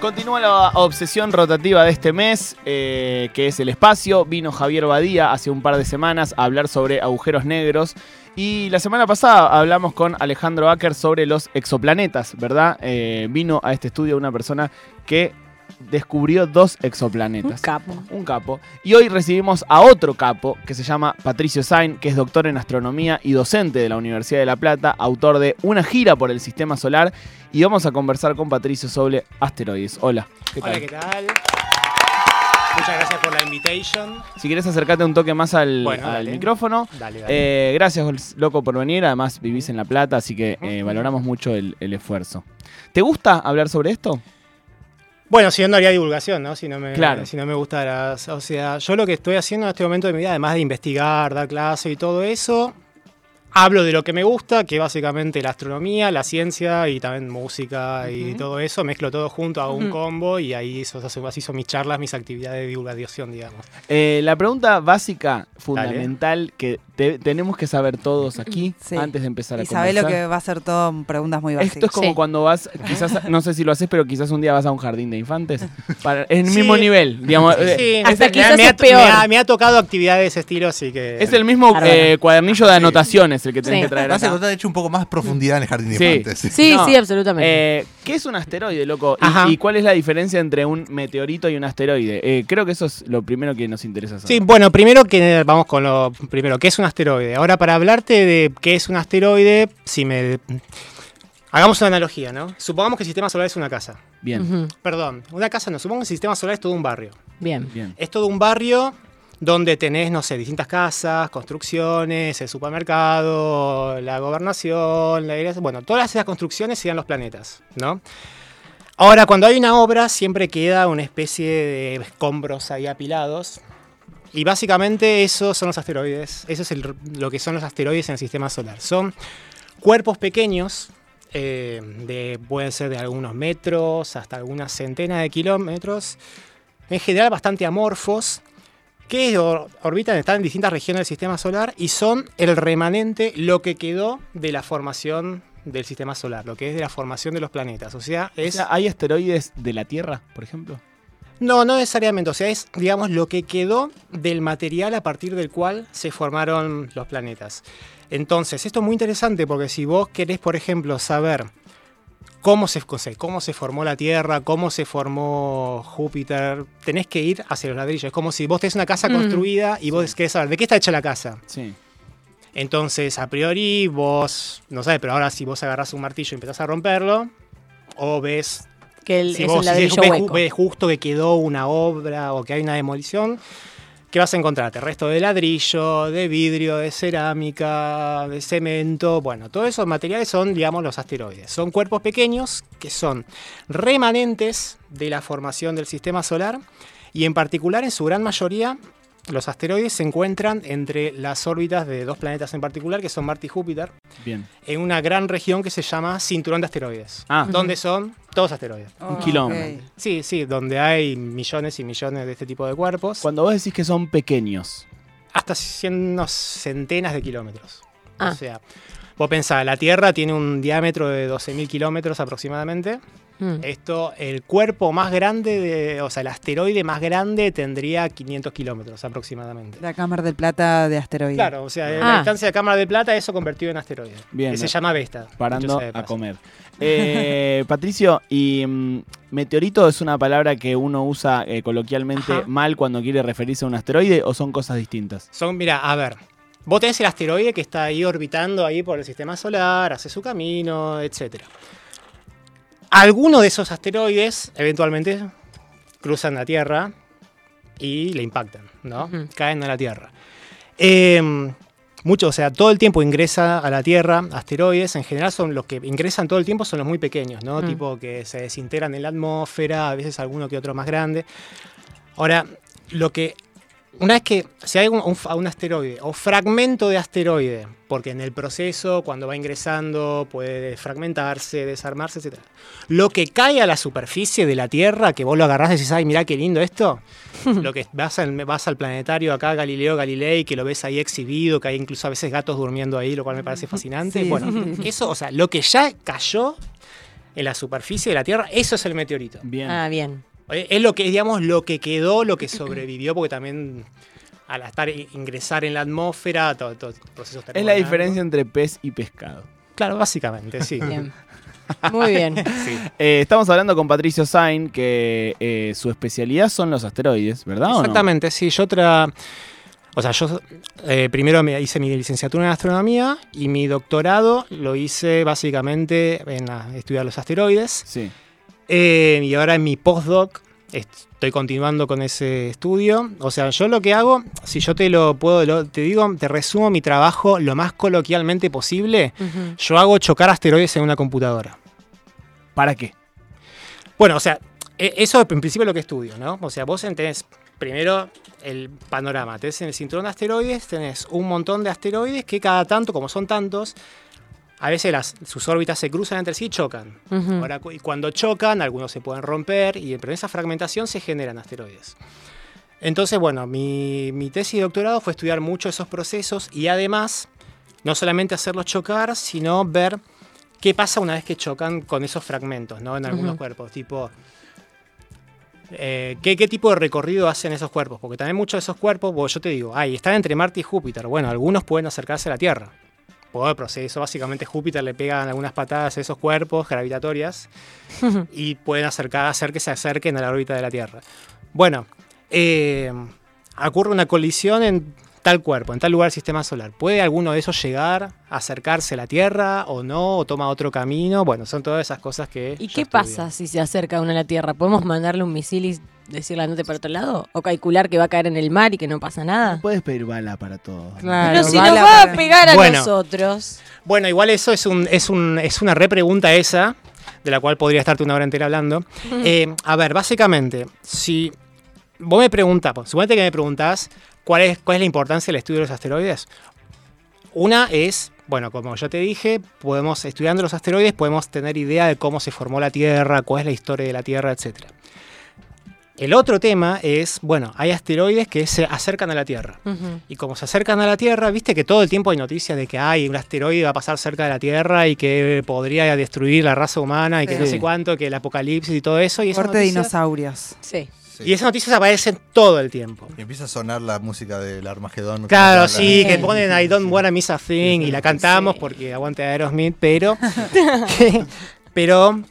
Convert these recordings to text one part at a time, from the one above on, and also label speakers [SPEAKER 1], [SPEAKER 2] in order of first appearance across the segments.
[SPEAKER 1] Continúa la obsesión rotativa de este mes, eh, que es el espacio. Vino Javier Badía hace un par de semanas a hablar sobre agujeros negros. Y la semana pasada hablamos con Alejandro Acker sobre los exoplanetas, ¿verdad? Eh, vino a este estudio una persona que descubrió dos exoplanetas.
[SPEAKER 2] Un capo.
[SPEAKER 1] Un capo. Y hoy recibimos a otro capo que se llama Patricio Sain, que es doctor en astronomía y docente de la Universidad de La Plata, autor de Una gira por el sistema solar. Y vamos a conversar con Patricio sobre asteroides. Hola. ¿qué tal?
[SPEAKER 3] Hola, ¿qué tal? Muchas gracias por la invitation.
[SPEAKER 1] Si querés acercarte un toque más al,
[SPEAKER 3] Bueno,
[SPEAKER 1] al
[SPEAKER 3] dale.
[SPEAKER 1] micrófono.
[SPEAKER 3] Dale, dale.
[SPEAKER 1] Eh, gracias, loco, por venir. Además, vivís en La Plata, así que eh, valoramos mucho el, el esfuerzo. ¿Te gusta hablar sobre esto?
[SPEAKER 3] Bueno, si no, no haría divulgación, ¿no? Si no, me,
[SPEAKER 1] Claro.
[SPEAKER 3] si no me gustara. O sea, yo lo que estoy haciendo en este momento de mi vida, además de investigar, dar clase y todo eso, hablo de lo que me gusta, que básicamente la astronomía, la ciencia y también música y todo eso. Mezclo todo junto, hago un combo y ahí eso, así son mis charlas, mis actividades de divulgación, digamos.
[SPEAKER 1] Eh, la pregunta básica, fundamental, que te- tenemos que saber todos aquí
[SPEAKER 2] Sí.
[SPEAKER 1] antes de empezar a
[SPEAKER 4] Y sabés lo
[SPEAKER 1] conversar.
[SPEAKER 4] que va a ser todo preguntas muy básicas.
[SPEAKER 1] Esto es como
[SPEAKER 2] Sí.
[SPEAKER 1] cuando vas, quizás, no sé si lo haces, pero quizás un día vas a un jardín de infantes. Para, es el
[SPEAKER 3] Sí.
[SPEAKER 1] mismo nivel, digamos. eh,
[SPEAKER 3] Sí,
[SPEAKER 2] hasta
[SPEAKER 3] es-
[SPEAKER 2] quizás
[SPEAKER 3] me, ha,
[SPEAKER 2] es peor.
[SPEAKER 3] me ha- me ha tocado actividades de ese estilo, así que...
[SPEAKER 1] Es el mismo eh, cuadernillo de anotaciones el que tenés
[SPEAKER 2] Sí.
[SPEAKER 1] que traer
[SPEAKER 5] Vas a de hecho, un poco más profundidad en el jardín de
[SPEAKER 1] Sí.
[SPEAKER 5] infantes.
[SPEAKER 2] Sí,
[SPEAKER 1] No,
[SPEAKER 2] sí, absolutamente.
[SPEAKER 1] Eh, ¿Qué es un asteroide, loco? ¿Y-
[SPEAKER 3] Ajá.
[SPEAKER 1] ¿Y, cuál es la diferencia entre un meteorito y un asteroide? Eh, creo que eso es lo primero que nos interesa saber.
[SPEAKER 3] Sí, bueno, primero que vamos con lo primero, ¿qué es un asteroide? Ahora, para hablarte de qué es un asteroide, si me hagamos una analogía, ¿no? Supongamos que el sistema solar es una casa.
[SPEAKER 1] Bien,
[SPEAKER 3] Perdón, una casa no, supongamos que el sistema solar es todo un barrio.
[SPEAKER 2] Bien.
[SPEAKER 1] bien.
[SPEAKER 3] Es todo un barrio donde tenés, no sé, distintas casas, construcciones, el supermercado, la gobernación, la iglesia, bueno, todas esas construcciones serían los planetas, ¿no? Ahora, cuando hay una obra, siempre queda una especie de escombros ahí apilados. Y básicamente esos son los asteroides. Eso es el- lo que son los asteroides en el sistema solar. Son cuerpos pequeños, eh, de, pueden ser de algunos metros hasta algunas centenas de kilómetros, en general bastante amorfos, que or- orbitan, están en distintas regiones del sistema solar y son el remanente, lo que quedó de la formación del sistema solar, lo que es de la formación de los planetas. O sea,
[SPEAKER 1] ¿Hay asteroides de la Tierra, por ejemplo?
[SPEAKER 3] No, no necesariamente. O sea, es, digamos, lo que quedó del material a partir del cual se formaron los planetas. Entonces, esto es muy interesante porque si vos querés, por ejemplo, saber cómo se, cómo se formó la Tierra, cómo se formó Júpiter, tenés que ir hacia los ladrillos. Es como si vos tenés una casa
[SPEAKER 2] Mm.
[SPEAKER 3] construida y vos querés saber de qué está hecha la casa.
[SPEAKER 1] Sí.
[SPEAKER 3] Entonces, a priori, vos, no sabes, pero ahora si vos agarrás un martillo y empezás a romperlo, o ves
[SPEAKER 2] Que el,
[SPEAKER 3] si
[SPEAKER 2] es
[SPEAKER 3] vos
[SPEAKER 2] un ladrillo
[SPEAKER 3] ves,
[SPEAKER 2] hueco.
[SPEAKER 3] ves justo que quedó una obra o que hay una demolición, ¿qué vas a encontrarte? Resto de ladrillo, de vidrio, de cerámica, de cemento. Bueno, todos esos materiales son, digamos, los asteroides. Son cuerpos pequeños que son remanentes de la formación del sistema solar y en particular, en su gran mayoría, los asteroides se encuentran entre las órbitas de dos planetas en particular, que son Marte y Júpiter,
[SPEAKER 1] Bien.
[SPEAKER 3] en una gran región que se llama Cinturón de Asteroides,
[SPEAKER 1] Ah,
[SPEAKER 3] donde son todos asteroides.
[SPEAKER 1] Un
[SPEAKER 4] Ok.
[SPEAKER 1] kilómetro.
[SPEAKER 3] Sí, sí, donde hay millones y millones de este tipo de cuerpos,
[SPEAKER 1] cuando vos decís que son pequeños,
[SPEAKER 3] hasta cien- centenas de kilómetros.
[SPEAKER 2] Ah.
[SPEAKER 3] O sea, vos pensás, la Tierra tiene un diámetro de 12.000 kilómetros aproximadamente.
[SPEAKER 2] Mm.
[SPEAKER 3] Esto, el cuerpo más grande, de, o sea, el asteroide más grande tendría 500 kilómetros aproximadamente.
[SPEAKER 4] La Cámara del Plata de asteroides.
[SPEAKER 3] Claro, o sea,
[SPEAKER 2] Ah.
[SPEAKER 3] la distancia de Cámara de Plata, eso convertido en asteroide.
[SPEAKER 1] Bien,
[SPEAKER 3] que se llama Vesta.
[SPEAKER 1] parando a comer. Eh, Patricio, y mm, meteorito es una palabra que uno usa eh, coloquialmente
[SPEAKER 3] Ajá.
[SPEAKER 1] mal cuando quiere referirse a un asteroide o son cosas distintas?
[SPEAKER 3] Son, mira, a ver. Vos tenés el asteroide que está ahí orbitando ahí por el sistema solar, hace su camino, etc. Algunos de esos asteroides eventualmente cruzan la Tierra y le impactan, ¿no? Caen a la Tierra. Eh, mucho, o sea, todo el tiempo ingresa a la Tierra asteroides. En general son los que ingresan todo el tiempo son los muy pequeños, ¿no?
[SPEAKER 2] Mm.
[SPEAKER 3] Tipo que se desintegran en la atmósfera, a veces alguno que otro más grande. Ahora, lo que una vez que si hay un, un un asteroide o fragmento de asteroide, porque en el proceso, cuando va ingresando, puede fragmentarse, desarmarse, etc. Lo que cae a la superficie de la Tierra, que vos lo agarrás y decís, ay, mirá qué lindo esto. lo que vas al, vas al planetario acá, Galileo Galilei, que lo ves ahí exhibido, que hay incluso a veces gatos durmiendo ahí, lo cual me parece fascinante.
[SPEAKER 4] Sí,
[SPEAKER 3] bueno, eso, o sea, lo que ya cayó en la superficie de la Tierra, eso es el meteorito.
[SPEAKER 1] Bien.
[SPEAKER 2] Ah, bien.
[SPEAKER 3] Eh, Es lo que, digamos, lo que quedó, lo que sobrevivió, porque también al estar ingresar en la atmósfera, todo, todo procesos
[SPEAKER 1] es la diferencia entre pez y pescado.
[SPEAKER 3] Claro, básicamente, sí.
[SPEAKER 2] Bien. Muy bien.
[SPEAKER 3] Sí.
[SPEAKER 1] Eh, estamos hablando con Patricio Sain, que eh, su especialidad son los asteroides, ¿verdad? o no?
[SPEAKER 3] Exactamente, sí. Yo otra. O sea, yo eh, primero me hice mi licenciatura en astronomía y mi doctorado lo hice básicamente en ah, estudiar los asteroides.
[SPEAKER 1] Sí.
[SPEAKER 3] Eh, y ahora en mi postdoc estoy continuando con ese estudio. O sea, yo lo que hago, si yo te lo puedo, lo- te digo, te resumo mi trabajo lo más coloquialmente posible. Yo hago chocar asteroides en una computadora.
[SPEAKER 1] ¿Para qué?
[SPEAKER 3] Bueno, o sea, e- eso en principio es lo que estudio, ¿no? O sea, vos tenés primero el panorama. Tenés en el cinturón de asteroides, tenés un montón de asteroides que cada tanto, como son tantos, a veces las, sus órbitas se cruzan entre sí y chocan. Ahora, y cuando chocan, algunos se pueden romper y pero en esa fragmentación se generan asteroides. Entonces, bueno, mi, mi tesis de doctorado fue estudiar mucho esos procesos y además, no solamente hacerlos chocar, sino ver qué pasa una vez que chocan con esos fragmentos, ¿no? En algunos cuerpos, tipo... eh, ¿qué, qué tipo de recorrido hacen esos cuerpos? Porque también muchos de esos cuerpos, bueno, yo te digo, ay, están entre Marte y Júpiter. Bueno, algunos pueden acercarse a la Tierra. Por el proceso, básicamente Júpiter le pegan algunas patadas a esos cuerpos gravitatorias y pueden acercar, hacer que se acerquen a la órbita de la Tierra. Bueno, eh, ocurre una colisión en tal cuerpo, en tal lugar del sistema solar. ¿Puede alguno de esos llegar a acercarse a la Tierra o no? ¿O toma otro camino? Bueno, son todas esas cosas que...
[SPEAKER 2] ¿Y qué
[SPEAKER 3] estudio.
[SPEAKER 2] pasa si se acerca uno a la Tierra? ¿Podemos mandarle un misil y decirle andate para otro lado? ¿O calcular que va a caer en el mar y que no pasa nada?
[SPEAKER 1] No puedes pedir bala para todo.
[SPEAKER 4] Claro.
[SPEAKER 2] Pero si nos va a pegar a
[SPEAKER 3] Bueno.
[SPEAKER 2] nosotros.
[SPEAKER 3] Bueno, igual eso es, un, es, un, es una repregunta esa, de la cual podría estarte una hora entera hablando. Eh, a ver, básicamente, si vos me preguntás, pues, suponete que me preguntás cuál es, cuál es la importancia del estudio de los asteroides. Una es, bueno, como yo te dije, podemos, estudiando los asteroides, podemos tener idea de cómo se formó la Tierra, cuál es la historia de la Tierra, etc. El otro tema es, bueno, hay asteroides que se acercan a la Tierra. Y como se acercan a la Tierra, viste que todo el tiempo hay noticias de que hay un asteroide va a pasar cerca de la Tierra y que podría destruir la raza humana y que
[SPEAKER 4] Sí.
[SPEAKER 3] no sé cuánto, que el apocalipsis y todo eso. Y
[SPEAKER 4] Corte de dinosaurios.
[SPEAKER 2] Sí.
[SPEAKER 5] Sí.
[SPEAKER 3] y esas noticias aparecen todo el tiempo.
[SPEAKER 5] Y empieza a sonar la música del Armagedón.
[SPEAKER 3] Claro, sí,
[SPEAKER 2] la-
[SPEAKER 3] que ponen I don't wanna miss a thing y la cantamos
[SPEAKER 2] Sí.
[SPEAKER 3] porque aguante Aerosmith, pero, pero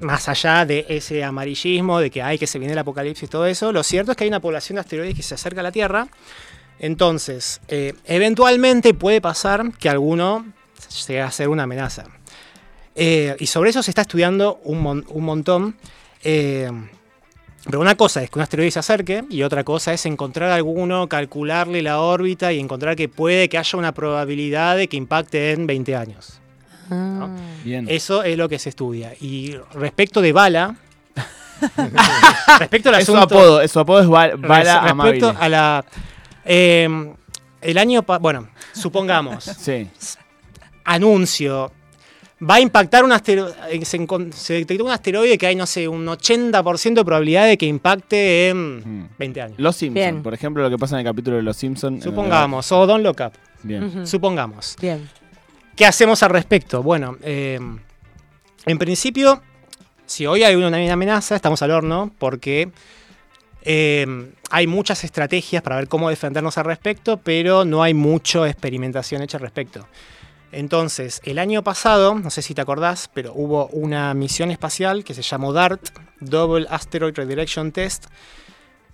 [SPEAKER 3] más allá de ese amarillismo, de que hay que se viene el apocalipsis y todo eso, lo cierto es que hay una población de asteroides que se acerca a la Tierra. Entonces, eh, eventualmente puede pasar que alguno llegue a ser una amenaza. Eh, y sobre eso se está estudiando un, mon- un montón. eh, pero una cosa es que un asteroide se acerque y otra cosa es encontrar alguno, calcularle la órbita y encontrar que puede que haya una probabilidad de que impacte en 20 años.
[SPEAKER 2] Ah.
[SPEAKER 1] Bien.
[SPEAKER 3] Eso es lo que se estudia. Y respecto de bala, respecto al
[SPEAKER 1] Es su
[SPEAKER 3] asunto...
[SPEAKER 1] apodo, es su apodo es ba- bala
[SPEAKER 3] res-
[SPEAKER 1] amable.
[SPEAKER 3] respecto a la... eh, el año... Bueno, supongamos,
[SPEAKER 1] Sí.
[SPEAKER 3] anuncio. Va a impactar un asteroide. Se, encon- se detectó un asteroide que hay, no sé, un 80% de probabilidad de que impacte en
[SPEAKER 1] Mm.
[SPEAKER 3] 20 años.
[SPEAKER 1] Los Simpsons,
[SPEAKER 2] Bien.
[SPEAKER 1] por ejemplo, lo que pasa en el capítulo de Los Simpsons.
[SPEAKER 3] Supongamos, o Don't Look Up.
[SPEAKER 1] Bien.
[SPEAKER 3] Supongamos.
[SPEAKER 2] Bien.
[SPEAKER 3] ¿Qué hacemos al respecto? Bueno, eh, en principio, si hoy hay una amenaza, estamos al horno, porque eh, hay muchas estrategias para ver cómo defendernos al respecto, pero no hay mucha experimentación hecha al respecto. Entonces, el año pasado, no sé si te acordás, pero hubo una misión espacial que se llamó DART, Double Asteroid Redirection Test,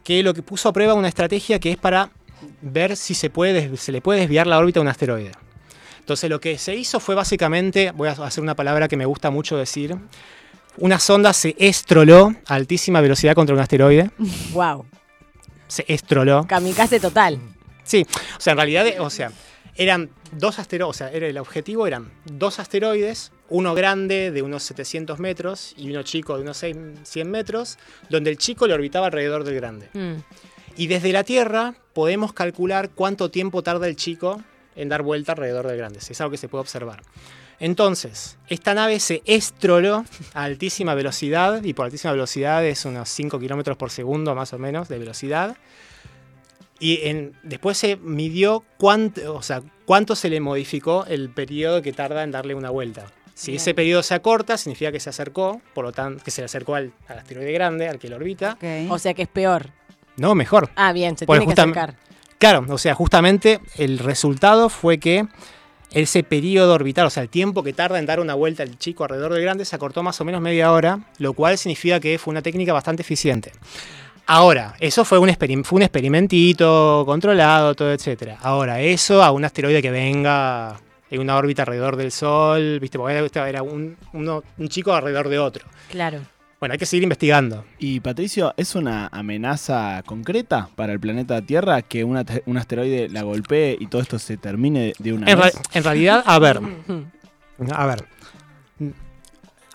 [SPEAKER 3] que lo que puso a prueba una estrategia que es para ver si se, puede, se le puede desviar la órbita a un asteroide. Entonces lo que se hizo fue básicamente, voy a hacer una palabra que me gusta mucho decir, una sonda se estroló a altísima velocidad contra un asteroide.
[SPEAKER 2] Wow.
[SPEAKER 3] Se estroló.
[SPEAKER 2] Kamikaze total.
[SPEAKER 3] Sí, o sea, en realidad, o sea, eran dos asteroides, o sea, era el objetivo eran dos asteroides, uno grande de unos 700 metros y uno chico de unos 6 100 metros, donde el chico le orbitaba alrededor del grande.
[SPEAKER 2] Mm.
[SPEAKER 3] Y desde la Tierra podemos calcular cuánto tiempo tarda el chico en dar vuelta alrededor del grande. Es algo que se puede observar. Entonces, esta nave se estroló a altísima velocidad, y por altísima velocidad es unos 5 kilómetros por segundo más o menos de velocidad. Y en- después se midió cuánto, o sea, cuánto se le modificó el periodo que tarda en darle una vuelta. Si
[SPEAKER 2] Bien.
[SPEAKER 3] ese periodo se acorta, significa que se acercó, por lo tanto, que se le acercó al, al asteroide grande, al que lo orbita.
[SPEAKER 2] O sea que es peor.
[SPEAKER 3] No, mejor.
[SPEAKER 2] Ah, bien, se
[SPEAKER 3] Pues
[SPEAKER 2] tiene que acercar.
[SPEAKER 3] Claro, o sea, justamente el resultado fue que ese periodo orbital, o sea, el tiempo que tarda en dar una vuelta el chico alrededor del grande se acortó más o menos media hora, lo cual significa que fue una técnica bastante eficiente. Ahora, eso fue un, experim- fue un experimentito controlado, todo, etcétera. Ahora, eso a un asteroide que venga en una órbita alrededor del Sol, ¿viste? Porque era- un, uno- un chico alrededor de otro.
[SPEAKER 2] Claro.
[SPEAKER 3] Bueno, hay que seguir investigando.
[SPEAKER 1] Y Patricio, ¿es una amenaza concreta para el planeta Tierra que un, asteroide la golpee y todo esto se termine de una
[SPEAKER 3] En, ra-
[SPEAKER 1] vez?
[SPEAKER 3] en realidad, a ver, A ver.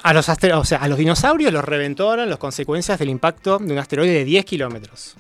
[SPEAKER 3] A los, o sea, a los dinosaurios los reventó ahora las consecuencias del impacto de un asteroide de 10 kilómetros.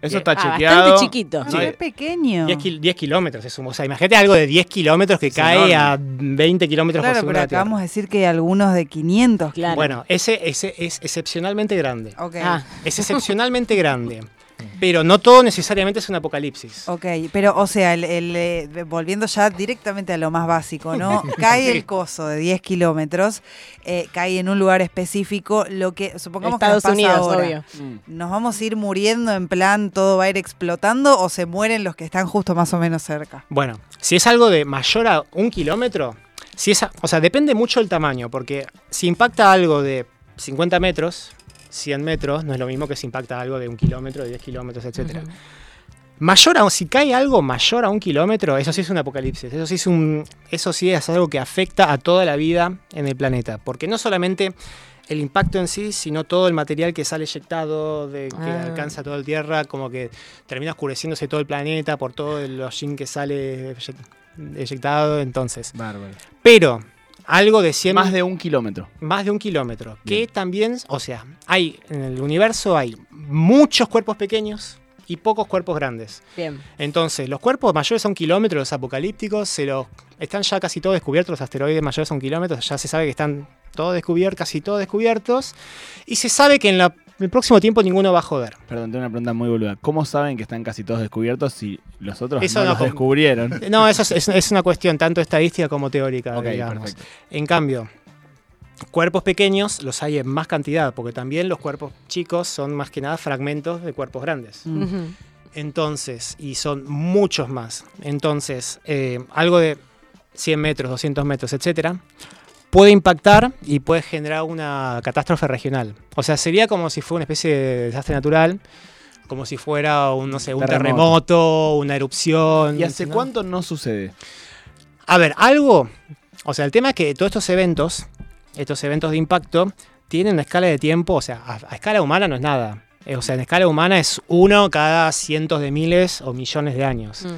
[SPEAKER 1] Eso está
[SPEAKER 2] Ah,
[SPEAKER 1] chequeado.
[SPEAKER 2] bastante chiquito.
[SPEAKER 4] Ah,
[SPEAKER 1] Sí.
[SPEAKER 4] qué pequeño.
[SPEAKER 3] 10, kil- 10 kilómetros es un- O sea, imagínate algo de 10 kilómetros que
[SPEAKER 1] Es
[SPEAKER 3] cae
[SPEAKER 1] enorme.
[SPEAKER 3] a 20 kilómetros por
[SPEAKER 4] Claro,
[SPEAKER 3] segundo.
[SPEAKER 4] pero acabamos de decir que algunos de 500.
[SPEAKER 2] Claro.
[SPEAKER 3] Bueno, ese, ese es excepcionalmente grande.
[SPEAKER 4] Ok.
[SPEAKER 2] Ah,
[SPEAKER 3] Es excepcionalmente grande. Pero no todo necesariamente es un apocalipsis.
[SPEAKER 4] Ok, pero o sea, el, el, eh, volviendo ya directamente a lo más básico, ¿no? Cae el coso de 10 kilómetros, eh, cae en un lugar específico, lo que supongamos
[SPEAKER 2] Estados
[SPEAKER 4] que nos pasa
[SPEAKER 2] Unidos,
[SPEAKER 4] ahora.
[SPEAKER 2] obvio.
[SPEAKER 1] Mm.
[SPEAKER 4] ¿Nos vamos a ir muriendo en plan todo va a ir explotando o se mueren los que están justo más o menos cerca?
[SPEAKER 3] Bueno, si es algo de mayor a un kilómetro, si es, a- o sea, depende mucho del tamaño, porque si impacta algo de 50 metros, 100 metros, no es lo mismo que si impacta algo de un kilómetro, de 10 kilómetros, etcétera.
[SPEAKER 2] Ujú.
[SPEAKER 3] Mayor a, si cae algo mayor a un kilómetro, eso sí es un apocalipsis, eso sí es, un, eso sí es algo que afecta a toda la vida en el planeta, porque no solamente el impacto en sí, sino todo el material que sale eyectado, de, que
[SPEAKER 2] Ah.
[SPEAKER 3] alcanza toda la Tierra, como que termina oscureciéndose todo el planeta por todo el hollín que sale eyec- eyectado, entonces.
[SPEAKER 1] Bárbaro.
[SPEAKER 3] Pero algo de 100
[SPEAKER 1] Más de un kilómetro.
[SPEAKER 3] más de un kilómetro. Que también, o sea, hay en el universo hay muchos cuerpos pequeños y pocos cuerpos grandes.
[SPEAKER 2] Bien.
[SPEAKER 3] Entonces, los cuerpos mayores a un kilómetro, los apocalípticos, se los, están ya casi todos descubiertos, los asteroides mayores a un kilómetro, ya se sabe que están todos descubiertos, casi todos descubiertos, y se sabe que en la- el próximo tiempo ninguno va a joder.
[SPEAKER 1] Perdón, tengo una pregunta muy boluda. ¿Cómo saben que están casi todos descubiertos si los otros
[SPEAKER 3] Eso
[SPEAKER 1] no,
[SPEAKER 3] no
[SPEAKER 1] los descubrieron?
[SPEAKER 3] No, eso es, es- es una cuestión tanto estadística como teórica,
[SPEAKER 1] ok,
[SPEAKER 3] digamos.
[SPEAKER 1] perfecto.
[SPEAKER 3] En cambio, cuerpos pequeños los hay en más cantidad, porque también los cuerpos chicos son más que nada fragmentos de cuerpos grandes.
[SPEAKER 4] Mm.
[SPEAKER 3] Entonces, y son muchos más. Entonces, eh, algo de 100 metros, 200 metros, etcétera, puede impactar y puede generar una catástrofe regional. O sea, sería como si fuera una especie de desastre natural, como si fuera un, no sé, un
[SPEAKER 1] Terremoto.
[SPEAKER 3] terremoto, una erupción.
[SPEAKER 1] ¿Y hace
[SPEAKER 3] ¿no?
[SPEAKER 1] cuánto no sucede?
[SPEAKER 3] A ver, algo. O sea, el tema es que todos estos eventos, estos eventos de impacto, tienen una escala de tiempo, o sea, a, a escala humana no es nada. Eh, O sea, en escala humana es uno cada cientos de miles o millones de años.
[SPEAKER 2] Mm.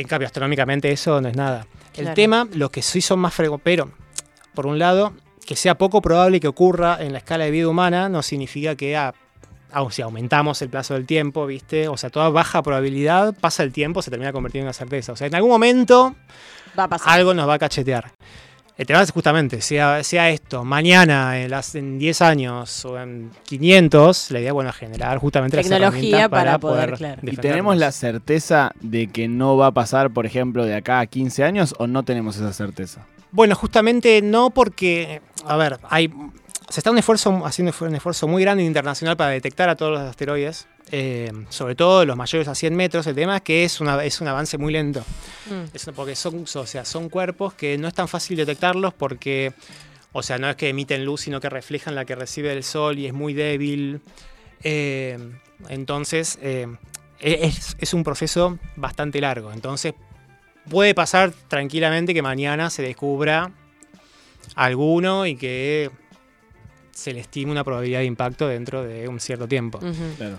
[SPEAKER 3] En cambio, astronómicamente eso no es nada. El
[SPEAKER 2] Claro.
[SPEAKER 3] tema, lo que sí son más frecuentes, pero por un lado, que sea poco probable que ocurra en la escala de vida humana no significa que a- a- si aumentamos el plazo del tiempo, ¿viste? O sea, toda baja probabilidad, pasa el tiempo, se termina convirtiendo en una certeza. O sea, en algún momento
[SPEAKER 2] Va a pasar.
[SPEAKER 3] algo nos va a cachetear. El tema es justamente, sea, sea esto, mañana, en, las, en 10 años o en 500, la idea es bueno, generar justamente las
[SPEAKER 2] Tecnología
[SPEAKER 3] herramientas
[SPEAKER 2] para poder, claro.
[SPEAKER 1] ¿Y tenemos la certeza de que no va a pasar, por ejemplo, de acá a 15 años o no tenemos esa certeza?
[SPEAKER 3] Bueno, justamente no porque, a ver, hay, se está un esfuerzo, haciendo un esfuerzo muy grande internacional para detectar a todos los asteroides, eh, sobre todo los mayores a 100 metros. El tema es que es, una, es un avance muy lento.
[SPEAKER 2] Mm.
[SPEAKER 3] Es porque son, o sea, son cuerpos que no es tan fácil detectarlos porque, o sea, no es que emiten luz, sino que reflejan la que recibe el sol y es muy débil. Eh, entonces, eh, es, es un proceso bastante largo. Entonces, puede pasar tranquilamente que mañana se descubra alguno y que se le estime una probabilidad de impacto dentro de un cierto tiempo.
[SPEAKER 1] Claro.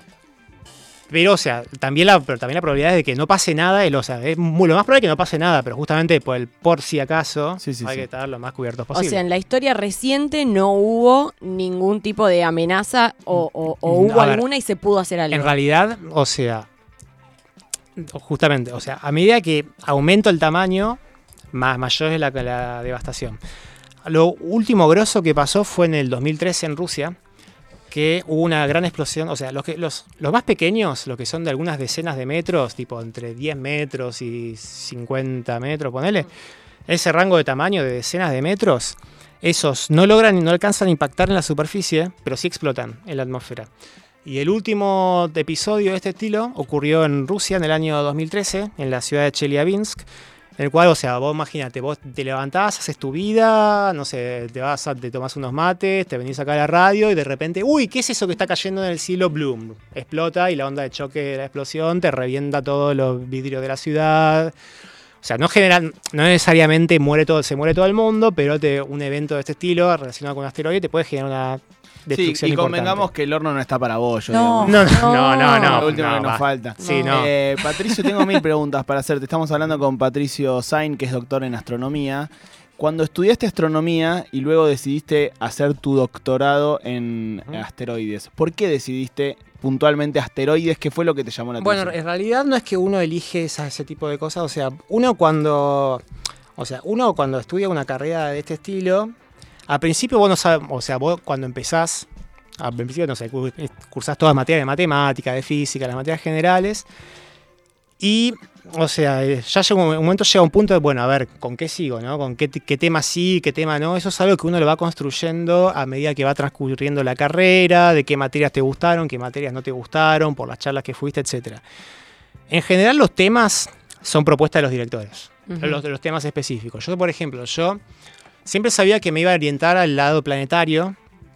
[SPEAKER 3] Pero, o sea, también la, pero también la probabilidad de que no pase nada, el- o sea, es muy, lo más probable es que no pase nada, pero justamente por el por si acaso
[SPEAKER 1] Sí, sí,
[SPEAKER 3] hay
[SPEAKER 1] sí.
[SPEAKER 3] que estar lo más cubiertos
[SPEAKER 2] O
[SPEAKER 3] posible.
[SPEAKER 2] sea, en la historia reciente no hubo ningún tipo de amenaza o, o- o
[SPEAKER 3] Mm,
[SPEAKER 2] hubo
[SPEAKER 3] ver,
[SPEAKER 2] alguna y se pudo hacer algo.
[SPEAKER 3] en realidad, o sea, justamente, o sea, a medida que aumenta el tamaño, más mayor es la, la devastación. Lo último grosso que pasó fue en el 2013 en Rusia, que hubo una gran explosión. O sea, los, que, los, los más pequeños, los que son de algunas decenas de metros, tipo entre 10 metros y 50 metros, ponele, ese rango de tamaño de decenas de metros, esos no logran y no alcanzan a impactar en la superficie, pero sí explotan en la atmósfera. Y el último episodio de este estilo ocurrió en Rusia en el año 2013, en la ciudad de Chelyabinsk, en el cual, o sea, vos imagínate, vos te levantás, haces tu vida, no sé, te vas, a, te tomás unos mates, te venís acá a la radio y de repente, uy, ¿qué es eso que está cayendo en el cielo? Bloom. Explota y la onda de choque de la explosión te revienta todos los vidrios de la ciudad. O sea, no general, no necesariamente muere todo, se muere todo el mundo, pero un evento de este estilo relacionado con un asteroide te puede generar una
[SPEAKER 1] Sí, y convengamos
[SPEAKER 3] importante.
[SPEAKER 1] que el horno no está para bollo.
[SPEAKER 4] No.
[SPEAKER 3] No, no, no, no.
[SPEAKER 1] Lo último
[SPEAKER 3] no,
[SPEAKER 1] que nos
[SPEAKER 3] va.
[SPEAKER 1] falta.
[SPEAKER 3] Sí,
[SPEAKER 2] No.
[SPEAKER 1] Eh, Patricio, tengo mil preguntas para hacerte. Estamos hablando con Patricio Sain, que es doctor en astronomía. Cuando estudiaste astronomía y luego decidiste hacer tu doctorado en asteroides, ¿por qué decidiste puntualmente asteroides? ¿Qué fue lo que te llamó la
[SPEAKER 3] Bueno,
[SPEAKER 1] atención?
[SPEAKER 3] en realidad no es que uno elige esa- ese tipo de cosas. O sea, uno cuando. O sea, uno cuando estudia una carrera de este estilo, al principio vos no sabes. O sea, vos cuando empezás. Al principio, no sé, cu- cursás todas materias de matemática, de física, las materias generales. Y, o sea, eh, ya llega un, un momento, llega un punto de, bueno, a ver, ¿con qué sigo, no? ¿Con qué, qué tema sí, qué tema no? Eso es algo que uno lo va construyendo a medida que va transcurriendo la carrera, de qué materias te gustaron, qué materias no te gustaron, por las charlas que fuiste, etcétera. En general, los temas son propuestas de los directores,
[SPEAKER 2] Ujú.
[SPEAKER 3] los, los temas específicos. Yo, por ejemplo, yo siempre sabía que me iba a orientar al lado planetario.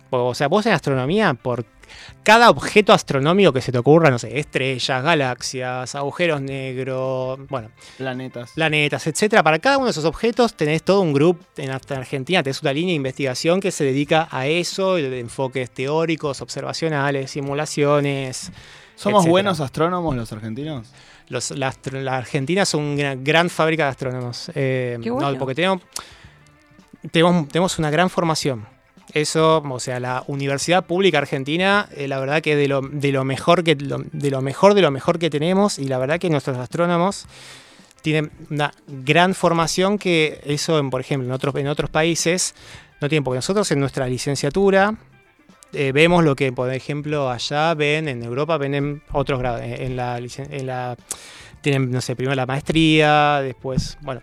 [SPEAKER 3] O sea, vos en astronomía, por cada objeto astronómico que se te ocurra, no sé, estrellas, galaxias, agujeros negros, bueno,
[SPEAKER 1] Planetas.
[SPEAKER 3] planetas, etcétera. Para cada uno de esos objetos tenés todo un grupo en Argentina, tenés una línea de investigación que se dedica a eso, de enfoques teóricos, observacionales, simulaciones.
[SPEAKER 1] ¿Somos
[SPEAKER 3] etcétera.
[SPEAKER 1] buenos astrónomos los argentinos?
[SPEAKER 3] Los, la, la Argentina es una gran, gran fábrica de astrónomos. Eh,
[SPEAKER 2] Qué
[SPEAKER 3] no,
[SPEAKER 2] bueno.
[SPEAKER 3] porque tenemos, tenemos, tenemos una gran formación. Eso, o sea, la Universidad Pública Argentina, eh, la verdad que de lo, de lo mejor que de lo mejor de lo mejor que tenemos y la verdad que nuestros astrónomos tienen una gran formación que eso, por ejemplo, en otros en otros países no tienen, porque nosotros en nuestra licenciatura eh, vemos lo que, por ejemplo, allá ven, en Europa ven en otros grados, en, en la, licen- en la tienen, no sé, primero la maestría, después, bueno.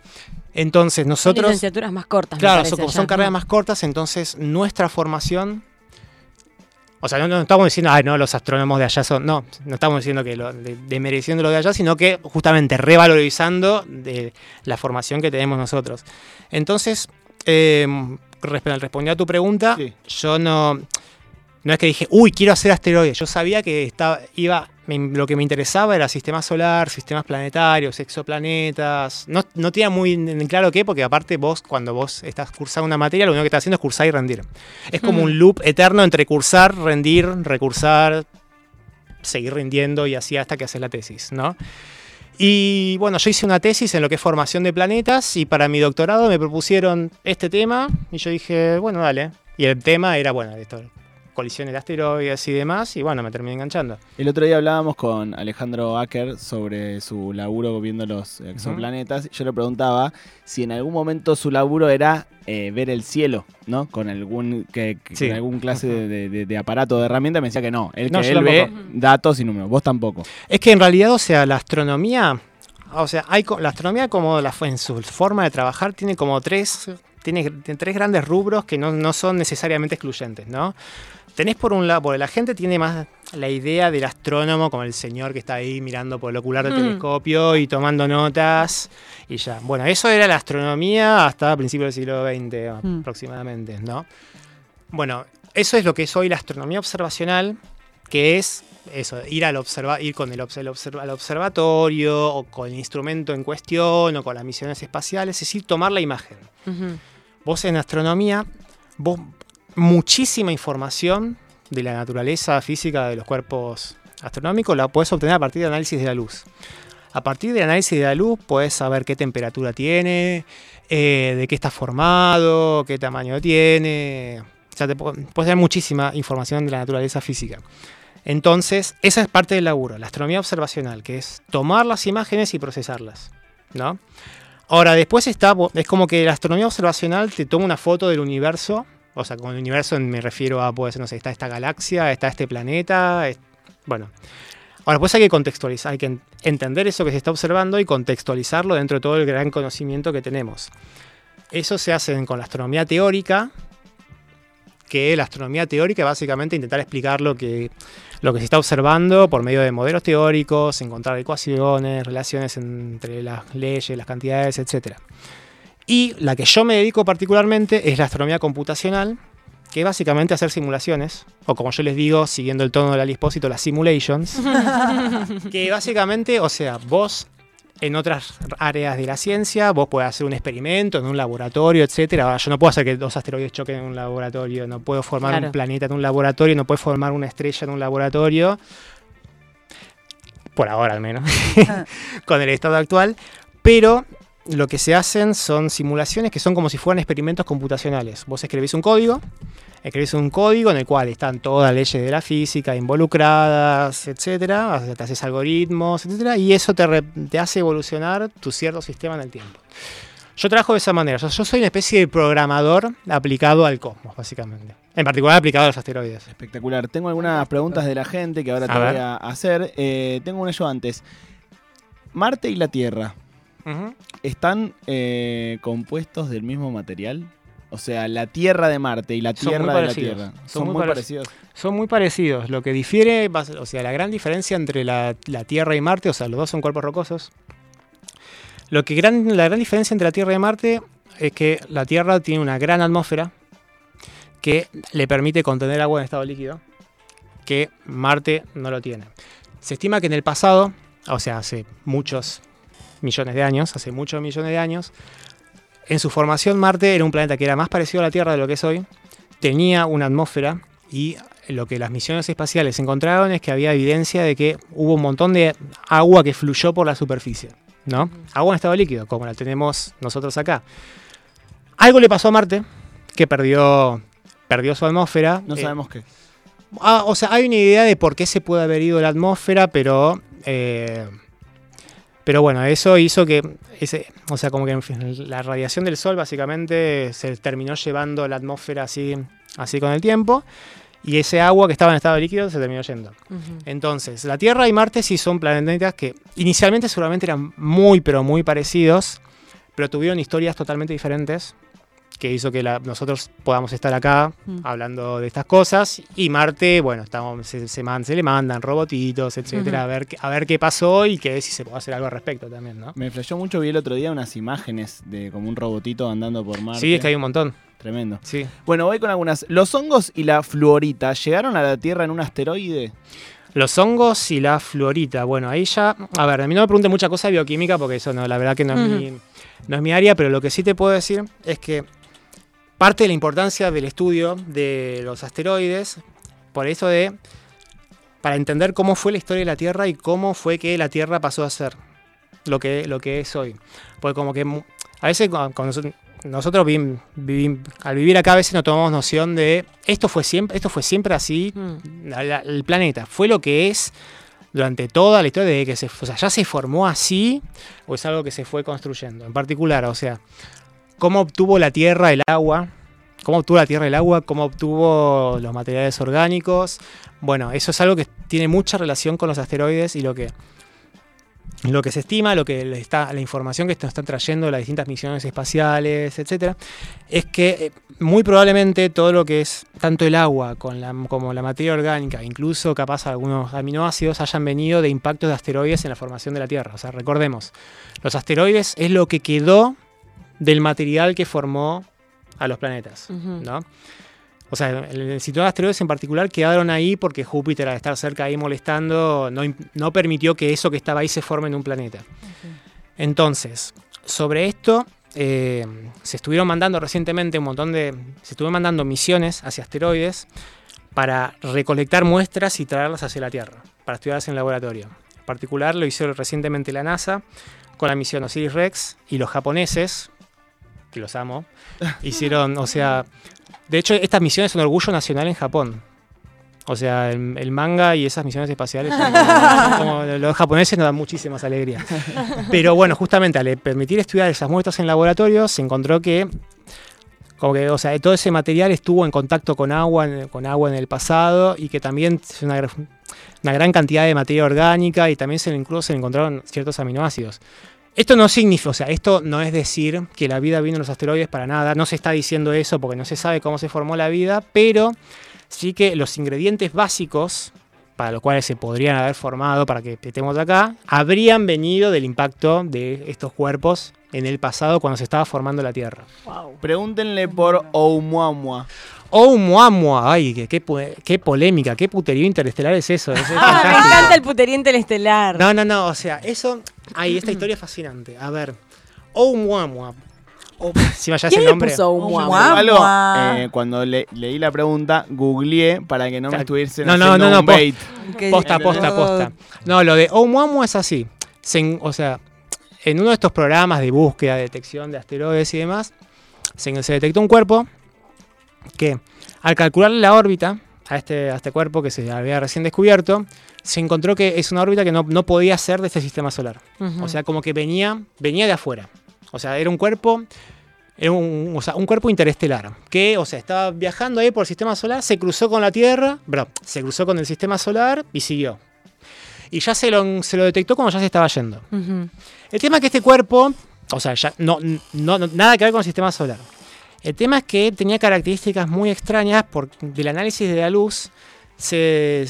[SPEAKER 3] Entonces
[SPEAKER 2] Son
[SPEAKER 3] nosotros...
[SPEAKER 2] licenciaturas más cortas.
[SPEAKER 3] Claro,
[SPEAKER 2] parece,
[SPEAKER 3] son, como son carreras más cortas, entonces nuestra formación. O sea, no, no estamos diciendo, ay, no, los astrónomos de allá son. No, no estamos diciendo que lo, de, demereciendo lo de allá, sino que justamente revalorizando de la formación que tenemos nosotros. Entonces, eh, resp- respondiendo a tu pregunta,
[SPEAKER 1] Sí.
[SPEAKER 3] yo no. No es que dije, uy, quiero hacer asteroides. Yo sabía que estaba, iba, me- lo que me interesaba era sistema solar, sistemas planetarios, exoplanetas. No, no tenía muy en claro qué, porque aparte vos, cuando vos estás cursando una materia, lo único que estás haciendo es cursar y rendir. Es como
[SPEAKER 2] Mm.
[SPEAKER 3] un loop eterno entre cursar, rendir, recursar, seguir rindiendo y así hasta que haces la tesis, ¿no? Y bueno, yo hice una tesis en lo que es formación de planetas y para mi doctorado me propusieron este tema y yo dije, bueno, dale. Y el tema era, bueno, esto, colisiones de asteroides y demás y bueno, me terminé enganchando.
[SPEAKER 1] El otro día hablábamos con Alejandro Acker sobre su laburo viendo los exoplanetas. Yo le preguntaba si en algún momento su laburo era eh, ver el cielo, ¿no? Con algún que, que-
[SPEAKER 3] Sí.
[SPEAKER 1] con algún clase de, de- de aparato de herramienta. Me decía que no. Él,
[SPEAKER 3] No,
[SPEAKER 1] que él ve datos y números. Vos tampoco.
[SPEAKER 3] Es que en realidad, o sea, la astronomía, o sea, hay la astronomía como la, en su forma de trabajar tiene como tres, tiene, tres grandes rubros que no, no son necesariamente excluyentes, ¿no? Tenés por un lado, porque la gente tiene más la idea del astrónomo como el señor que está ahí mirando por el ocular del
[SPEAKER 2] Mm.
[SPEAKER 3] telescopio y tomando notas y ya. Bueno, eso era la astronomía hasta principios del siglo XX
[SPEAKER 4] Mm.
[SPEAKER 3] aproximadamente, ¿no? Bueno, eso es lo que es hoy la astronomía observacional, que es eso, ir, al observa ir con el, obs- el observa- al observatorio o con el instrumento en cuestión o con las misiones espaciales, es decir, tomar la imagen.
[SPEAKER 2] Ujú.
[SPEAKER 3] Vos en astronomía, vos muchísima información de la naturaleza física de los cuerpos astronómicos la puedes obtener a partir de análisis de la luz. A partir del análisis de la luz puedes saber qué temperatura tiene, eh, de qué está formado, qué tamaño tiene. O sea, te pu- puedes tener muchísima información de la naturaleza física. Entonces, esa es parte del laburo, la astronomía observacional, que es tomar las imágenes y procesarlas. ¿no? Ahora, después está, es como que la astronomía observacional te toma una foto del universo, o sea, con el universo me refiero a, pues, no sé, está esta galaxia, está este planeta, bueno. Ahora, pues hay que contextualizar, hay que en- entender eso que se está observando y contextualizarlo dentro de todo el gran conocimiento que tenemos. eso se hace con la astronomía teórica, que la astronomía teórica es básicamente intentar explicar lo que, lo que se está observando por medio de modelos teóricos, encontrar ecuaciones, relaciones entre las leyes, las cantidades, etc. Y la que yo me dedico particularmente es la astronomía computacional, que es básicamente hacer simulaciones, o como yo les digo, siguiendo el tono de la Lispósito, las simulations, que básicamente, o sea, vos en otras áreas de la ciencia, vos podés hacer un experimento en un laboratorio, etcétera. Ahora, yo no puedo hacer que dos asteroides choquen en un laboratorio, no puedo formar
[SPEAKER 2] Claro.
[SPEAKER 3] un planeta en un laboratorio, no puedo formar una estrella en un laboratorio. Por ahora al menos, con el estado actual. Pero lo que se hacen son simulaciones que son como si fueran experimentos computacionales. Vos escribís un código, escribís un código en el cual están todas las leyes de la física involucradas, etcétera, te haces algoritmos, etcétera, y eso te, re- te hace evolucionar tu cierto sistema en el tiempo. Yo trabajo de esa manera, yo, yo soy una especie de programador aplicado al cosmos, básicamente. En particular aplicado a los asteroides.
[SPEAKER 1] Espectacular. Tengo algunas preguntas de la gente que ahora te
[SPEAKER 3] ver.
[SPEAKER 1] voy a hacer. Eh, tengo una yo antes. Marte y la Tierra, ¿están eh, compuestos del mismo material? O sea, la Tierra de Marte y la Tierra de la. Tierra.
[SPEAKER 3] Son
[SPEAKER 1] Son,
[SPEAKER 3] muy
[SPEAKER 1] muy
[SPEAKER 3] parec-
[SPEAKER 1] parecidos.
[SPEAKER 3] Son muy parecidos. Lo que difiere, o sea, la gran diferencia entre la, la Tierra y Marte, o sea, los dos son cuerpos rocosos. Lo que gran, la gran diferencia entre la Tierra y Marte es que la Tierra tiene una gran atmósfera que le permite contener agua en estado líquido, que Marte no lo tiene. Se estima que en el pasado, o sea, hace muchos millones de años, hace muchos millones de años, en su formación Marte era un planeta que era más parecido a la Tierra de lo que es hoy, tenía una atmósfera y lo que las misiones espaciales encontraron es que había evidencia de que hubo un montón de agua que fluyó por la superficie, ¿no? Agua en estado líquido, como la tenemos nosotros acá. Algo le pasó a Marte que perdió, perdió su atmósfera.
[SPEAKER 1] No
[SPEAKER 3] Eh,
[SPEAKER 1] sabemos qué.
[SPEAKER 3] Ah, o sea, hay una idea de por qué se puede haber ido la atmósfera, pero. eh, pero bueno, eso hizo que. Ese, o sea, como que en fin, la radiación del Sol básicamente se terminó llevando la atmósfera así, así con el tiempo. Y ese agua que estaba en estado líquido se terminó yendo. Entonces, la Tierra y Marte sí son planetas que inicialmente seguramente eran muy, pero muy parecidos, pero tuvieron historias totalmente diferentes, que hizo que la- nosotros podamos estar acá
[SPEAKER 2] Mm.
[SPEAKER 3] hablando de estas cosas. Y Marte, bueno, estamos, se, se man- se le mandan robotitos, etcétera, a, ver, qué- a ver qué pasó y que si se puede hacer algo al respecto también, ¿no?
[SPEAKER 1] Me flashó mucho, vi el otro día unas imágenes de como un robotito andando por Marte.
[SPEAKER 3] Sí, es que hay un montón.
[SPEAKER 1] Tremendo.
[SPEAKER 3] Sí.
[SPEAKER 1] Bueno, voy con algunas. ¿Los hongos y la fluorita llegaron a la Tierra en un asteroide?
[SPEAKER 3] Los hongos y la fluorita. Bueno, ahí ya. A ver, a mí no me pregunte mucha cosa de bioquímica porque eso no, la verdad que no es, mi, no es mi área, pero lo que sí te puedo decir es que parte de la importancia del estudio de los asteroides, por eso de. para entender cómo fue la historia de la Tierra y cómo fue que la Tierra pasó a ser lo que, lo que es hoy. Porque como que a veces cuando, nosotros, nosotros vivim- vivim- al vivir acá a veces no tomamos noción de esto fue siempre, esto fue siempre así,
[SPEAKER 2] Mm.
[SPEAKER 3] la- la- el planeta fue lo que es durante toda la historia de que se, o sea, ya se formó así o es algo que se fue construyendo. En particular, o sea, cómo obtuvo la Tierra el agua, cómo obtuvo la Tierra el agua, cómo obtuvo los materiales orgánicos. Bueno, eso es algo que tiene mucha relación con los asteroides y lo que lo que se estima, lo que está, la información que nos están trayendo las distintas misiones espaciales, etcétera, es que eh, muy probablemente todo lo que es tanto el agua como la materia orgánica, incluso capaz algunos aminoácidos, hayan venido de impactos de asteroides en la formación de la Tierra. O sea, recordemos, los asteroides es lo que quedó del material que formó a los planetas. ¿no? O sea, el, cinturón de asteroides en particular quedaron ahí porque Júpiter, al estar cerca ahí molestando, no, no permitió que eso que estaba ahí se forme en un planeta. Entonces, sobre esto, eh, se estuvieron mandando recientemente un montón de. Se estuvieron mandando misiones hacia asteroides para recolectar muestras y traerlas hacia la Tierra, para estudiarlas en laboratorio. En particular, lo hizo recientemente la NASA con la misión Osiris Rex y los japoneses, que los amo, hicieron, o sea. De hecho, estas misiones son orgullo nacional en Japón. O sea, el, el manga y esas misiones espaciales, son como- como los japoneses nos dan muchísimas alegrías. Pero bueno, justamente al permitir estudiar esas muestras en laboratorio, se encontró que, como que, o sea, todo ese material estuvo en contacto con agua, con agua en el pasado y que también es una, una gran cantidad de materia orgánica y también se, incluso se encontraron ciertos aminoácidos. Esto no significa, o sea, esto no es decir que la vida vino en los asteroides para nada, no se está diciendo eso porque no se sabe cómo se formó la vida, pero sí que los ingredientes básicos para los cuales se podrían haber formado para que estemos acá, habrían venido del impacto de estos cuerpos en el pasado cuando se estaba formando la Tierra.
[SPEAKER 1] Pregúntenle por Oumuamua.
[SPEAKER 3] Oumuamua, ay, qué, qué, qué polémica, qué puterío interestelar es eso. es- es
[SPEAKER 2] Ah, me encanta el puterío interestelar.
[SPEAKER 3] No, no, no, o sea, eso, ay, esta historia es fascinante. A ver, Oumuamua. O- si vayas
[SPEAKER 2] ¿Quién
[SPEAKER 3] el
[SPEAKER 2] le
[SPEAKER 3] nombre.
[SPEAKER 1] eh, cuando le- leí la pregunta, googleé para que no me estuviesen
[SPEAKER 3] No, no,
[SPEAKER 1] haciendo
[SPEAKER 3] no, no,
[SPEAKER 1] bait.
[SPEAKER 3] Posta, posta, posta. No, lo de Oumuamua es así. Se o sea, en uno de estos programas de búsqueda, detección de asteroides y demás, se, se detectó un cuerpo que, al calcular la órbita a este, a este cuerpo que se había recién descubierto, se encontró que es una órbita que no, no podía ser de este sistema solar. O sea, como que venía, venía de afuera. O sea, era un cuerpo, era un, o sea, un cuerpo interestelar. Que, o sea, estaba viajando ahí por el sistema solar, se cruzó con la Tierra, bro, se cruzó con el sistema solar y siguió. Y ya se lo, se lo detectó cuando ya se estaba yendo. El tema es que este cuerpo, o sea, ya no, no, no- nada que ver con el sistema solar. El tema es que tenía características muy extrañas porque del análisis de la luz se,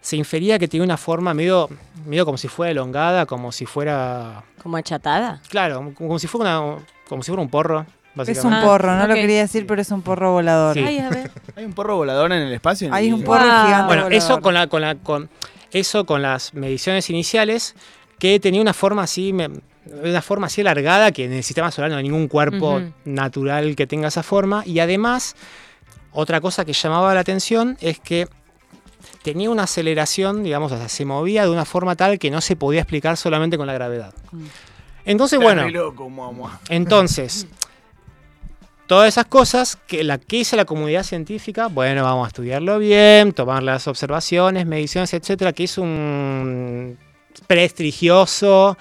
[SPEAKER 3] se infería que tenía una forma medio, medio como si fuera elongada, como si fuera,
[SPEAKER 2] ¿Como achatada?
[SPEAKER 3] claro, como si fuera, una, como si fuera un porro,
[SPEAKER 4] Es un.
[SPEAKER 2] Ah,
[SPEAKER 4] porro, no lo quería decir, pero es un porro volador.
[SPEAKER 3] Sí.
[SPEAKER 2] Ay, a ver.
[SPEAKER 1] ¿Hay un porro volador en el espacio?
[SPEAKER 4] Hay un porro
[SPEAKER 2] Wow.
[SPEAKER 4] gigante
[SPEAKER 3] Bueno,
[SPEAKER 4] volador.
[SPEAKER 3] eso con, la, con, la, con, eso con las mediciones iniciales, que tenía una forma así, me- una forma así alargada, que en el sistema solar no hay ningún cuerpo natural que tenga esa forma. Y además, otra cosa que llamaba la atención es que tenía una aceleración, digamos, o sea, se movía de una forma tal que no se podía explicar solamente con la gravedad.
[SPEAKER 4] Mm.
[SPEAKER 3] Entonces, bueno,
[SPEAKER 1] loco,
[SPEAKER 3] entonces, todas esas cosas que la que hizo la comunidad científica, bueno, vamos a estudiarlo bien, tomar las observaciones, mediciones, etcétera, que hizo un prestigioso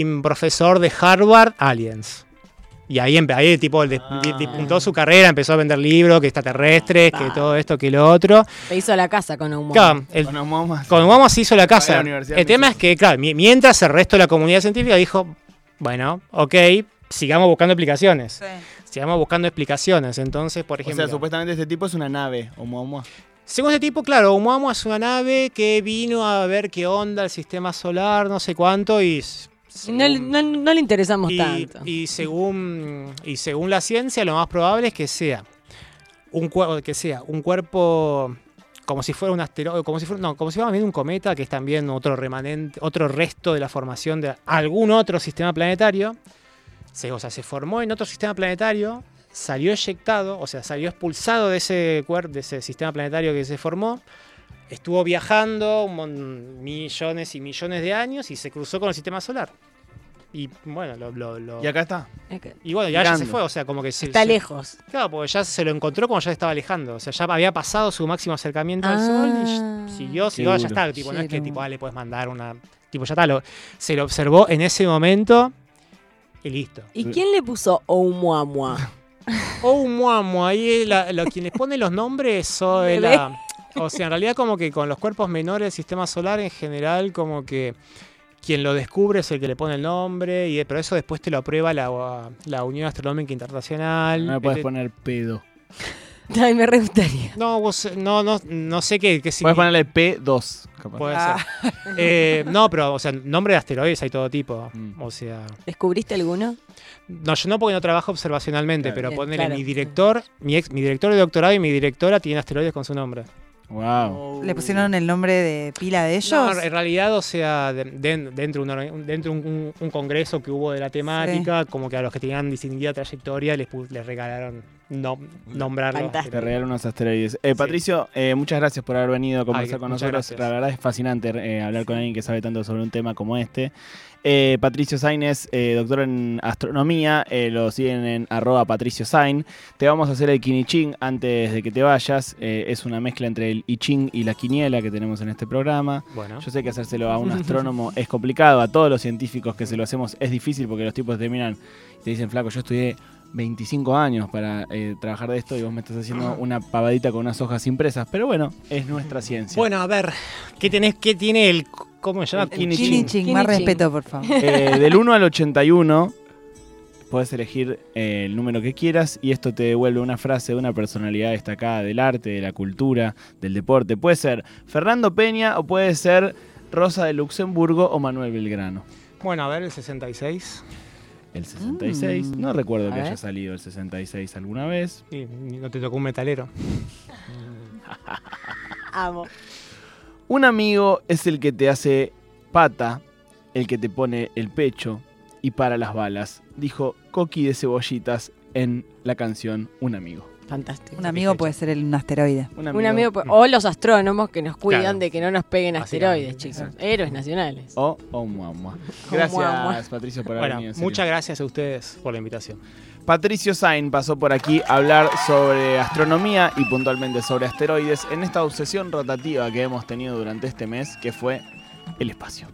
[SPEAKER 3] y profesor de Harvard Aliens. Y ahí, ahí tipo de-
[SPEAKER 1] Ah.
[SPEAKER 3] de- despuntó su carrera, empezó a vender libros, que extraterrestres, que
[SPEAKER 2] Ah.
[SPEAKER 3] todo esto, que lo otro.
[SPEAKER 2] Te hizo la casa con
[SPEAKER 3] Claro, el-
[SPEAKER 1] Con Oumuamua.
[SPEAKER 3] con Obama se hizo la casa.
[SPEAKER 1] la
[SPEAKER 3] El tema es que, claro, mi- mientras el resto de la comunidad científica dijo, bueno, ok, sigamos buscando explicaciones.
[SPEAKER 4] Sí.
[SPEAKER 3] Sigamos buscando explicaciones. Entonces, por
[SPEAKER 1] O
[SPEAKER 3] ejemplo,
[SPEAKER 1] sea, supuestamente este tipo es una nave, Oumuamua.
[SPEAKER 3] según ese tipo, claro, Oumuamua es una nave que vino a ver qué onda el sistema solar, no sé cuánto, y...
[SPEAKER 2] No, le-
[SPEAKER 3] según-
[SPEAKER 2] no- no le interesamos
[SPEAKER 3] y,
[SPEAKER 2] tanto.
[SPEAKER 3] y según, y según la ciencia, lo más probable es que sea un, que sea un cuerpo como si fuera un asteroide, como si fuera, no, como si fuera un cometa, que es también otro remanente, otro resto de la formación de algún otro sistema planetario. Se, o sea, se formó en otro sistema planetario, salió eyectado, o sea, salió expulsado de ese, de ese sistema planetario que se formó, estuvo viajando un millones y millones de años y se cruzó con el sistema solar. Y bueno, lo, lo- lo-
[SPEAKER 1] Y acá está.
[SPEAKER 3] Y bueno, ya, ya se fue, o sea, como que se,
[SPEAKER 2] Está
[SPEAKER 3] se-
[SPEAKER 2] lejos.
[SPEAKER 3] Claro, porque ya se lo encontró cuando ya se estaba alejando. O sea, ya había pasado su máximo acercamiento al sol y
[SPEAKER 2] Ah.
[SPEAKER 3] siguió, siguió, ya está. Tipo, no es que tipo, ah, le puedes mandar una. Tipo, ya está. Lo, se lo observó en ese momento y listo.
[SPEAKER 2] ¿Y quién le puso Oumuamua?
[SPEAKER 3] Oh, muamo, ahí la, lo- quien les pone los nombres son
[SPEAKER 2] Bebé.
[SPEAKER 3] la- O sea, en realidad, como que con los cuerpos menores del sistema solar en general, como que. Quien lo descubre es el que le pone el nombre, y, pero eso después te lo aprueba la, la Unión Astronómica Internacional.
[SPEAKER 1] No me puedes
[SPEAKER 3] El-
[SPEAKER 1] poner pedo.
[SPEAKER 2] Ay, me re gustaría.
[SPEAKER 3] No, vos- no, no, no sé qué, qué
[SPEAKER 1] Puedes ponerle P2. capaz.
[SPEAKER 3] Puede
[SPEAKER 4] Ah.
[SPEAKER 3] ser. Eh, no, pero, o sea, nombre de asteroides hay todo tipo.
[SPEAKER 1] Mm.
[SPEAKER 3] O sea.
[SPEAKER 2] ¿Descubriste alguno?
[SPEAKER 3] No, yo no porque no trabajo observacionalmente,
[SPEAKER 1] Claro.
[SPEAKER 3] pero
[SPEAKER 2] Bien,
[SPEAKER 3] ponerle
[SPEAKER 2] claro.
[SPEAKER 3] mi director, mi ex, mi director de doctorado y mi directora tienen asteroides con su nombre.
[SPEAKER 1] Wow.
[SPEAKER 4] ¿Le pusieron el nombre de pila de ellos?
[SPEAKER 3] No, en realidad, o sea, de- de- dentro de un, dentro de un, un- un congreso que hubo de la temática, como que a los que tenían distinguida trayectoria les, pu- les regalaron no, nombrarlos.
[SPEAKER 1] Te regalo unos asteroides. Eh, Patricio, eh, muchas gracias por haber venido a conversar
[SPEAKER 3] Ay,
[SPEAKER 1] con nosotros.
[SPEAKER 3] gracias.
[SPEAKER 1] La verdad es fascinante eh, hablar con alguien que sabe tanto sobre un tema como este. Eh, Patricio Sainz, eh, doctor en astronomía, eh, lo siguen en arroba Patricio Sain. Te vamos a hacer el quinichín antes de que te vayas. Eh, es una mezcla entre el I Ching y la quiniela que tenemos en este programa.
[SPEAKER 3] Bueno,
[SPEAKER 1] Yo sé que hacérselo a un astrónomo es complicado, a todos los científicos que se lo hacemos es difícil porque los tipos te miran y te dicen, flaco, yo estudié 25 años para eh, trabajar de esto y vos me estás haciendo una pavadita con unas hojas impresas. Pero bueno, es nuestra ciencia.
[SPEAKER 3] bueno, a ver, ¿qué, tenés, qué tiene el ¿Cómo se llama?
[SPEAKER 1] El Kini
[SPEAKER 4] Kini
[SPEAKER 1] Chin.
[SPEAKER 4] Chin,
[SPEAKER 2] Kini
[SPEAKER 4] más respeto, por favor.
[SPEAKER 1] Eh, del 1 al 81 puedes elegir eh, el número que quieras y esto te devuelve una frase de una personalidad destacada del arte, de la cultura, del deporte. Puede ser Fernando Peña o puede ser Rosa de Luxemburgo o Manuel Belgrano.
[SPEAKER 3] Bueno, a ver, el 66.
[SPEAKER 1] El 66, no recuerdo
[SPEAKER 2] Mm. A
[SPEAKER 1] que
[SPEAKER 2] ver.
[SPEAKER 1] haya salido el 66 alguna vez.
[SPEAKER 3] Y, y no te tocó un metalero.
[SPEAKER 2] Amo.
[SPEAKER 1] Un amigo es el que te hace pata, el que te pone el pecho y para las balas, dijo Coqui de Cebollitas en la canción Un amigo.
[SPEAKER 2] Fantástico.
[SPEAKER 4] Un amigo puede ser el- un asteroide.
[SPEAKER 1] Un
[SPEAKER 2] Un amigo, o los astrónomos que nos cuidan
[SPEAKER 3] Claro.
[SPEAKER 2] de que no nos peguen asteroides, chicos. Héroes nacionales.
[SPEAKER 1] O, o mua, mua. Gracias,
[SPEAKER 2] mua.
[SPEAKER 1] Patricio, por haber
[SPEAKER 3] Bueno,
[SPEAKER 1] serio.
[SPEAKER 3] muchas gracias a ustedes por la invitación.
[SPEAKER 1] Patricio Sain pasó por aquí a hablar sobre astronomía y puntualmente sobre asteroides en esta obsesión rotativa que hemos tenido durante este mes, que fue el espacio.